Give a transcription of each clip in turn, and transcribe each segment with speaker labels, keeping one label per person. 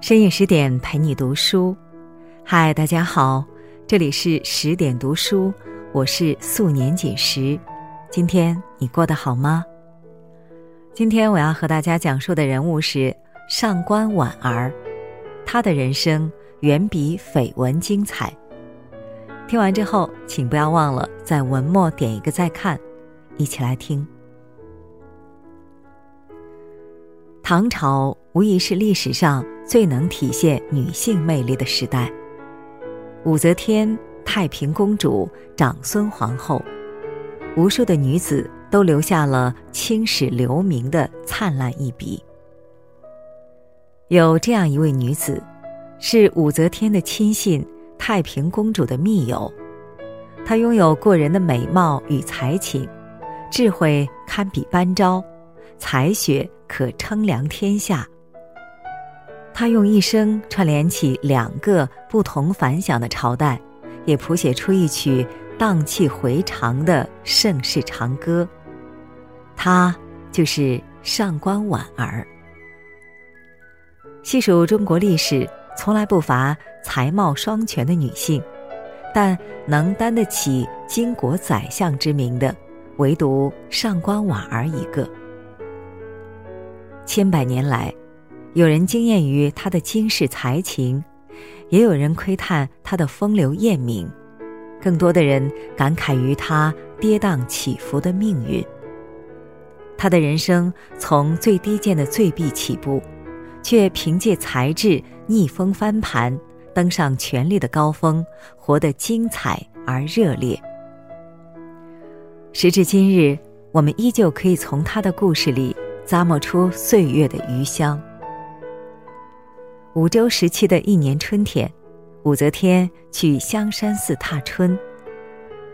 Speaker 1: 深夜十点陪你读书，嗨，大家好，这里是十点读书，我是素年锦时。今天你过得好吗？今天我要和大家讲述的人物是上官婉儿，她的人生远比绯闻精彩。听完之后，请不要忘了在文末点一个再看，一起来听。唐朝无疑是历史上最能体现女性魅力的时代。武则天、太平公主、长孙皇后，无数的女子都留下了青史留名的灿烂一笔。有这样一位女子，是武则天的亲信、太平公主的密友，她拥有过人的美貌与才情，智慧堪比班昭。才学可称量天下。他用一生串联起两个不同凡响的朝代，也谱写出一曲荡气回肠的盛世长歌。她就是上官婉儿。细数中国历史，从来不乏才貌双全的女性，但能担得起巾帼宰相之名的，唯独上官婉儿一个。千百年来，有人惊艳于他的惊世才情，也有人窥探他的风流艳名，更多的人感慨于他跌宕起伏的命运。他的人生从最低贱的醉婢起步，却凭借才智逆风翻盘，登上权力的高峰，活得精彩而热烈。时至今日，我们依旧可以从他的故事里。咂摸出岁月的余香。武周时期的一年春天，武则天去香山寺踏春，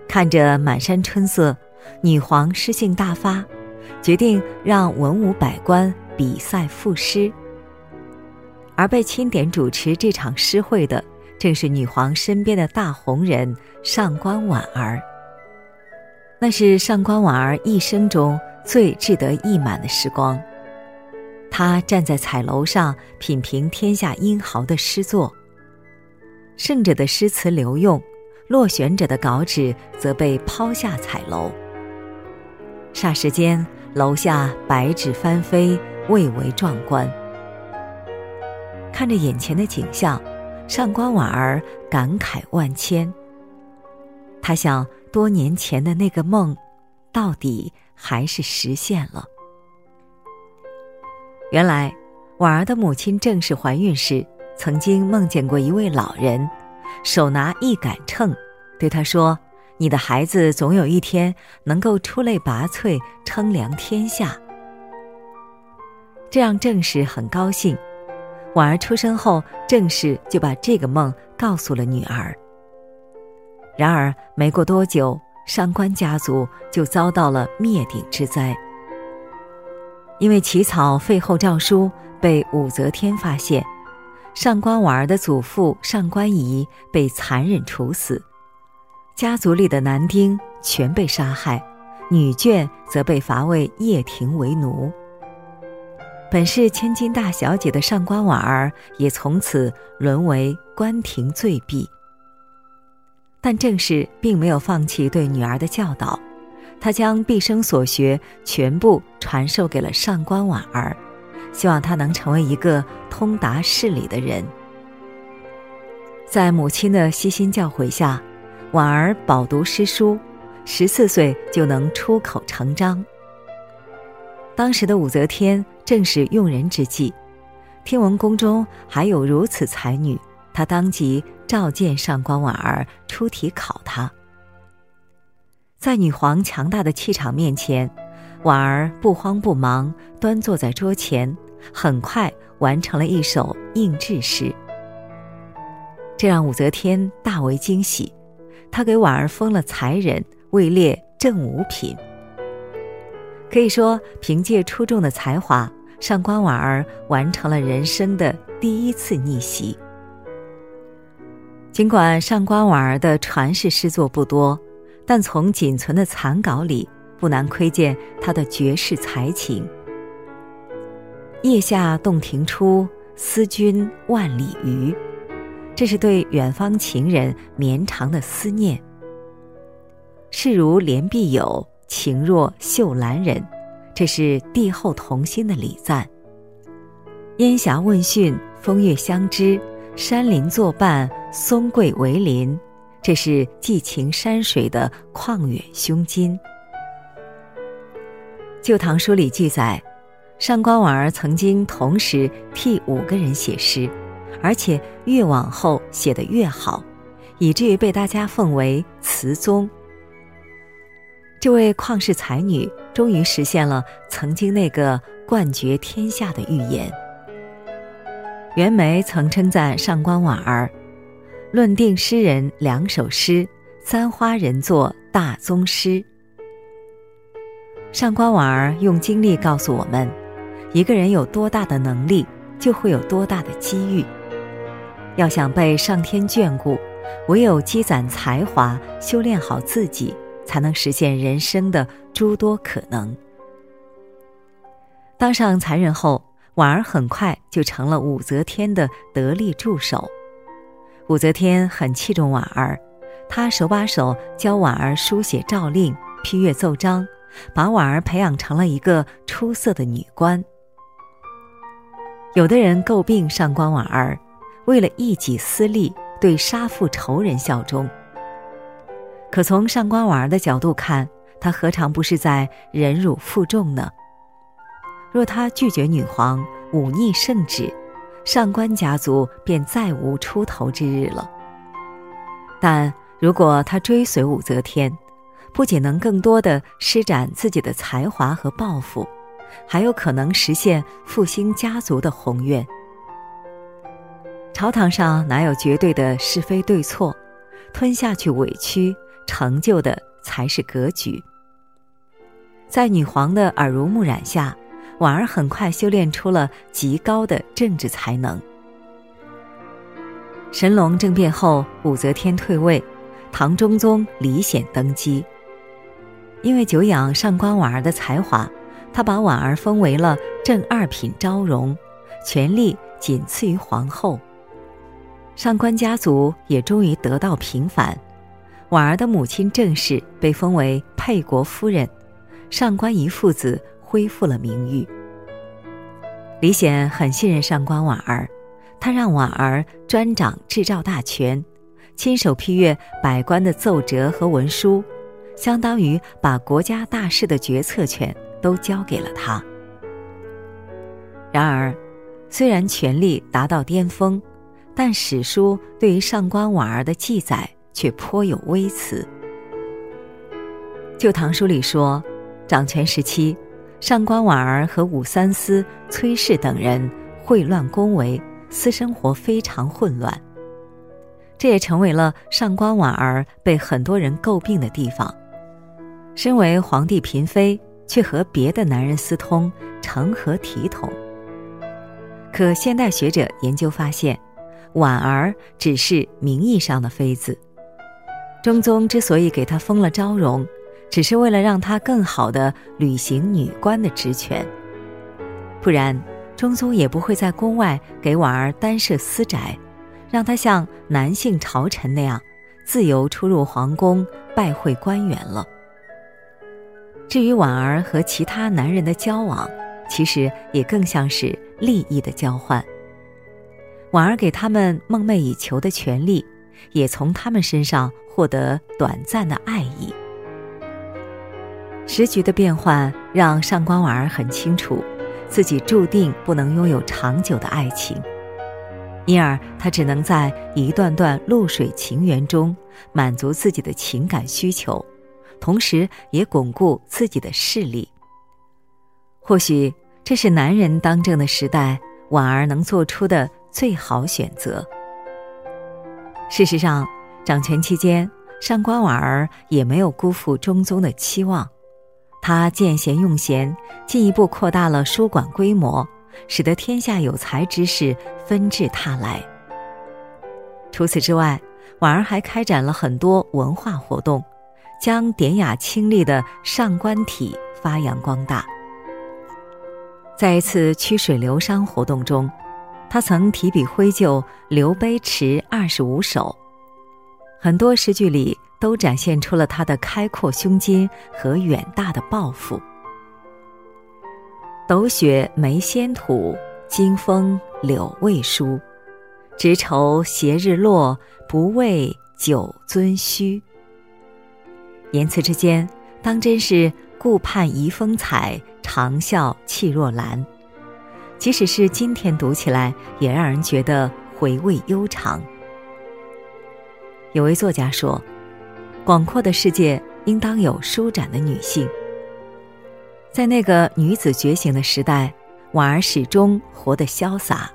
Speaker 1: 看着满山春色，女皇诗兴大发，决定让文武百官比赛赋诗。而被钦点主持这场诗会的，正是女皇身边的大红人上官婉儿。那是上官婉儿一生中。最志得意满的时光，他站在彩楼上品评天下英豪的诗作。胜者的诗词留用，落选者的稿纸则被抛下彩楼。霎时间，楼下白纸翻飞，蔚为壮观。看着眼前的景象，上官婉儿感慨万千。他想，多年前的那个梦，到底？还是实现了。原来，婉儿的母亲正式怀孕时，曾经梦见过一位老人，手拿一杆秤，对她说：“你的孩子总有一天能够出类拔萃，称量天下。”这让正氏很高兴。婉儿出生后，正氏就把这个梦告诉了女儿。然而，没过多久。上官家族就遭到了灭顶之灾，因为起草废后诏书被武则天发现，上官婉儿的祖父上官仪被残忍处死，家族里的男丁全被杀害，女眷则被罚为掖庭为奴。本是千金大小姐的上官婉儿也从此沦为官廷罪婢。但正是并没有放弃对女儿的教导，他将毕生所学全部传授给了上官婉儿，希望她能成为一个通达事理的人。在母亲的悉心教诲下，婉儿饱读诗书，十四岁就能出口成章。当时的武则天正是用人之际，听闻宫中还有如此才女。她当即召见上官婉儿出题考她。在女皇强大的气场面前，婉儿不慌不忙，端坐在桌前，很快完成了一首应制诗。这让武则天大为惊喜，她给婉儿封了才人，位列正五品。可以说，凭借出众的才华，上官婉儿完成了人生的第一次逆袭。尽管上官婉儿的传世诗作不多，但从仅存的残稿里，不难窥见他的绝世才情。腋下洞庭初，思君万里余。这是对远方情人绵长的思念。视如连璧友，情若秀兰人。这是帝后同心的礼赞。烟霞问讯，风月相知，山林作伴，松桂为邻。这是寄情山水的旷远胸襟。《旧唐书》里记载，上官婉儿曾经同时替五个人写诗，而且越往后写得越好，以至于被大家奉为词宗。这位旷世才女终于实现了曾经那个冠绝天下的预言。袁枚曾称赞上官婉儿。论定诗人两首诗，三花人作大宗师。上官婉儿用经历告诉我们，一个人有多大的能力，就会有多大的机遇。要想被上天眷顾，唯有积攒才华，修炼好自己，才能实现人生的诸多可能。当上才人后，婉儿很快就成了武则天的得力助手。武则天很器重婉儿，她手把手教婉儿书写诏令、批阅奏章，把婉儿培养成了一个出色的女官。有的人诟病上官婉儿，为了一己私利，对杀父仇人效忠。可从上官婉儿的角度看，她何尝不是在忍辱负重呢？若她拒绝女皇，忤逆圣旨。上官家族便再无出头之日了。但如果他追随武则天，不仅能更多的施展自己的才华和抱负，还有可能实现复兴家族的宏愿。朝堂上哪有绝对的是非对错？吞下去委屈，成就的才是格局。在女皇的耳濡目染下。婉儿很快修炼出了极高的政治才能。神龙政变后，武则天退位，唐中宗李显登基。因为久仰上官婉儿的才华，他把婉儿封为了正二品昭容，权力仅次于皇后。上官家族也终于得到平反，婉儿的母亲郑氏被封为沛国夫人，上官仪父子。恢复了名誉。李显很信任上官婉儿，他让婉儿专掌制诏大权，亲手批阅百官的奏折和文书，相当于把国家大事的决策权都交给了他。然而，虽然权力达到巅峰，但史书对于上官婉儿的记载却颇有微词。《旧唐书》里说，掌权时期。上官婉儿和武三思、崔氏等人秽乱宫闱，私生活非常混乱。这也成为了上官婉儿被很多人诟病的地方。身为皇帝嫔妃，却和别的男人私通，成何体统？可现代学者研究发现，婉儿只是名义上的妃子。中宗之所以给她封了昭容。只是为了让她更好的履行女官的职权，不然中宗也不会在宫外给婉儿单设私宅，让她像男性朝臣那样自由出入皇宫拜会官员了。至于婉儿和其他男人的交往，其实也更像是利益的交换。婉儿给他们梦寐以求的权利，也从他们身上获得短暂的爱意。时局的变换让上官婉儿很清楚，自己注定不能拥有长久的爱情，因而她只能在一段段露水情缘中满足自己的情感需求，同时也巩固自己的势力。或许这是男人当政的时代，婉儿能做出的最好选择。事实上，掌权期间，上官婉儿也没有辜负中宗的期望。他见贤用贤，进一步扩大了书馆规模，使得天下有才之士纷至沓来。除此之外，婉儿还开展了很多文化活动，将典雅清丽的上官体发扬光大。在一次曲水流觞活动中，他曾提笔挥就《刘碑池二十五首》，很多诗句里都展现出了他的开阔胸襟和远大的抱负。斗雪梅仙土，金风柳未疏。直愁斜日落，不畏酒樽虚。言辞之间，当真是顾盼遗风采，长啸气若兰。即使是今天读起来，也让人觉得回味悠长。有位作家说：“广阔的世界应当有舒展的女性。”在那个女子觉醒的时代，婉儿始终活得潇洒。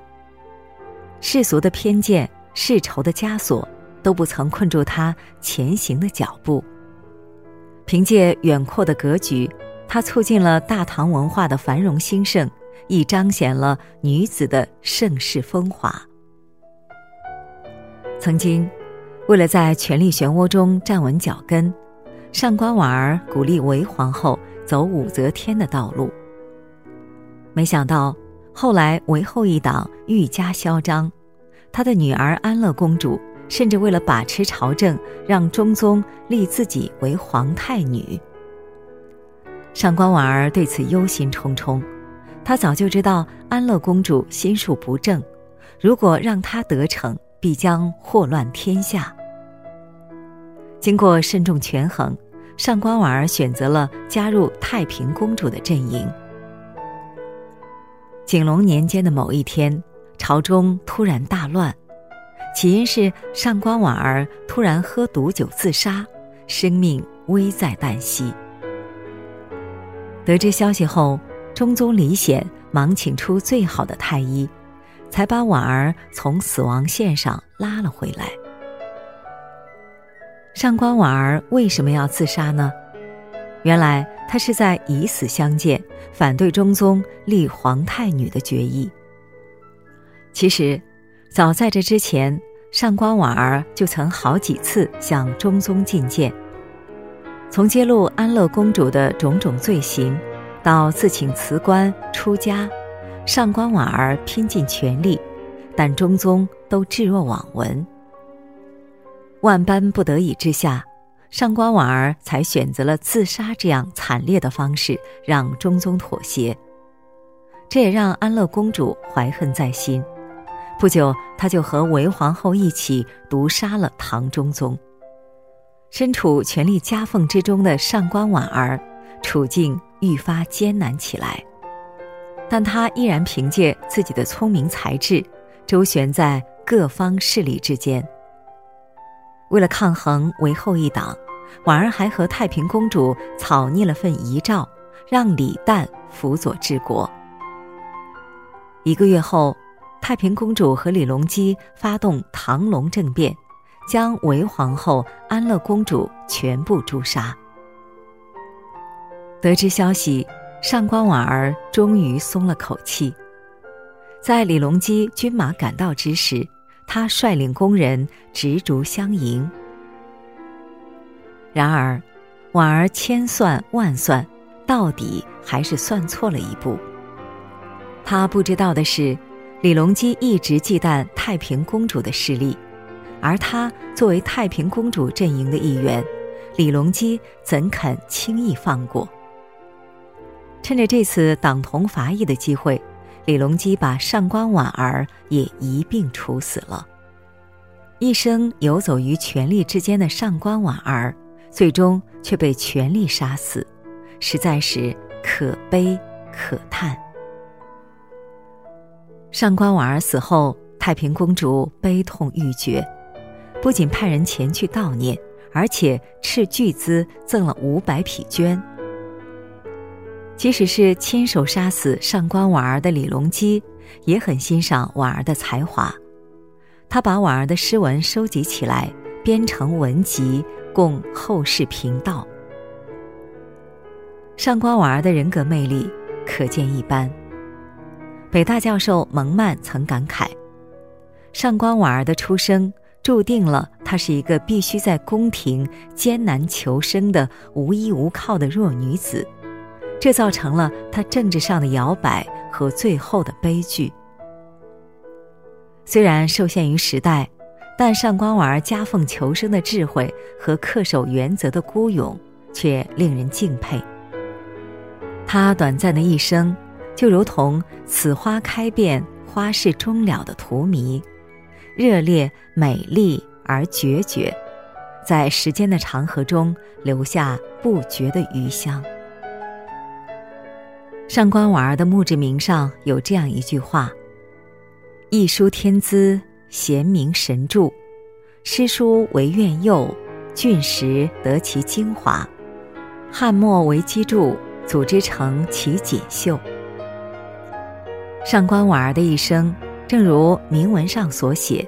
Speaker 1: 世俗的偏见、世仇的枷锁，都不曾困住她前行的脚步。凭借远阔的格局，她促进了大唐文化的繁荣兴盛，亦彰显了女子的盛世风华。曾经，为了在权力漩涡中站稳脚跟，上官婉儿鼓励韦皇后走武则天的道路。没想到。后来，韦后一党愈加嚣张，她的女儿安乐公主甚至为了把持朝政，让中宗立自己为皇太女。上官婉儿对此忧心忡忡，她早就知道安乐公主心术不正，如果让她得逞，必将祸乱天下。经过慎重权衡，上官婉儿选择了加入太平公主的阵营。景龙年间的某一天，朝中突然大乱，起因是上官婉儿突然喝毒酒自杀，生命危在旦夕。得知消息后，中宗李显忙请出最好的太医，才把婉儿从死亡线上拉了回来。上官婉儿为什么要自杀呢？原来他是在以死相见，反对中宗立皇太女的决议。其实，早在这之前，上官婉儿就曾好几次向中宗进谏。从揭露安乐公主的种种罪行，到自请辞官出家，上官婉儿拼尽全力，但中宗都置若罔闻。万般不得已之下。上官婉儿才选择了自杀这样惨烈的方式，让中宗妥协。这也让安乐公主怀恨在心。不久，她就和韦皇后一起毒杀了唐中宗。身处权力夹缝之中的上官婉儿，处境愈发艰难起来。但她依然凭借自己的聪明才智，周旋在各方势力之间。为了抗衡韦后一党，婉儿还和太平公主草拟了份遗诏，让李旦辅佐治国。一个月后，太平公主和李隆基发动唐隆政变，将韦皇后、安乐公主全部诛杀。得知消息，上官婉儿终于松了口气。在李隆基军马赶到之时。他率领工人执烛相迎。然而，婉儿千算万算，到底还是算错了一步。他不知道的是，李隆基一直忌惮太平公主的势力，而他作为太平公主阵营的一员，李隆基怎肯轻易放过？趁着这次党同伐异的机会。李隆基把上官婉儿也一并处死了。一生游走于权力之间的上官婉儿，最终却被权力杀死，实在是可悲可叹。上官婉儿死后，太平公主悲痛欲绝，不仅派人前去悼念，而且斥巨资赠了五百匹绢。即使是亲手杀死上官婉儿的李隆基，也很欣赏婉儿的才华。他把婉儿的诗文收集起来，编成文集，供后世评道。上官婉儿的人格魅力可见一斑。北大教授蒙曼曾感慨：上官婉儿的出生，注定了她是一个必须在宫廷艰难求生的无依无靠的弱女子。这造成了他政治上的摇摆和最后的悲剧。虽然受限于时代，但上官婉儿夹缝求生的智慧和恪守原则的孤勇，却令人敬佩。他短暂的一生，就如同“此花开遍，花事终了”的荼蘼，热烈、美丽而决绝，在时间的长河中留下不绝的余香。上官婉儿的墓志铭上有这样一句话：“一书天资，贤明神著，诗书为苑佑，俊实得其精华，汉末为基柱，组织成其锦绣。”上官婉儿的一生，正如铭文上所写：“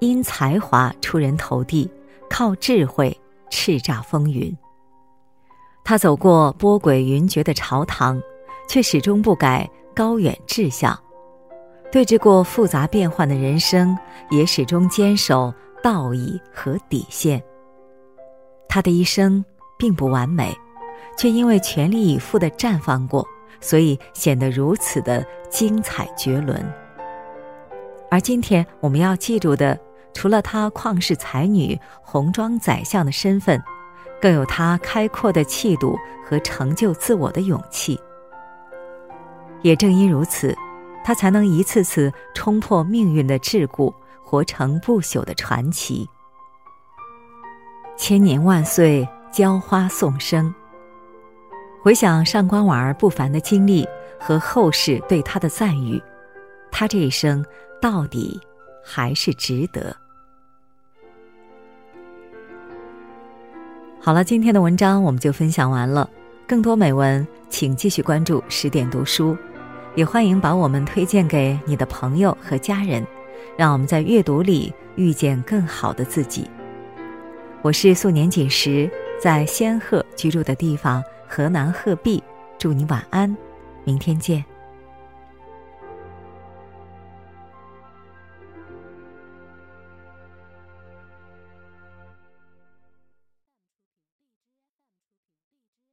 Speaker 1: 因才华出人头地，靠智慧叱咤风云。”他走过波诡云谲的朝堂。却始终不改高远志向，对峙过复杂变幻的人生，也始终坚守道义和底线。他的一生并不完美，却因为全力以赴的绽放过，所以显得如此的精彩绝伦。而今天我们要记住的，除了她旷世才女、红装宰相的身份，更有她开阔的气度和成就自我的勇气。也正因如此，他才能一次次冲破命运的桎梏，活成不朽的传奇。千年万岁，娇花颂声。回想上官婉儿不凡的经历和后世对她的赞誉，她这一生到底还是值得。好了，今天的文章我们就分享完了。更多美文，请继续关注十点读书。也欢迎把我们推荐给你的朋友和家人，让我们在阅读里遇见更好的自己。我是素年锦时，在仙鹤居住的地方河南鹤壁，祝你晚安，明天见。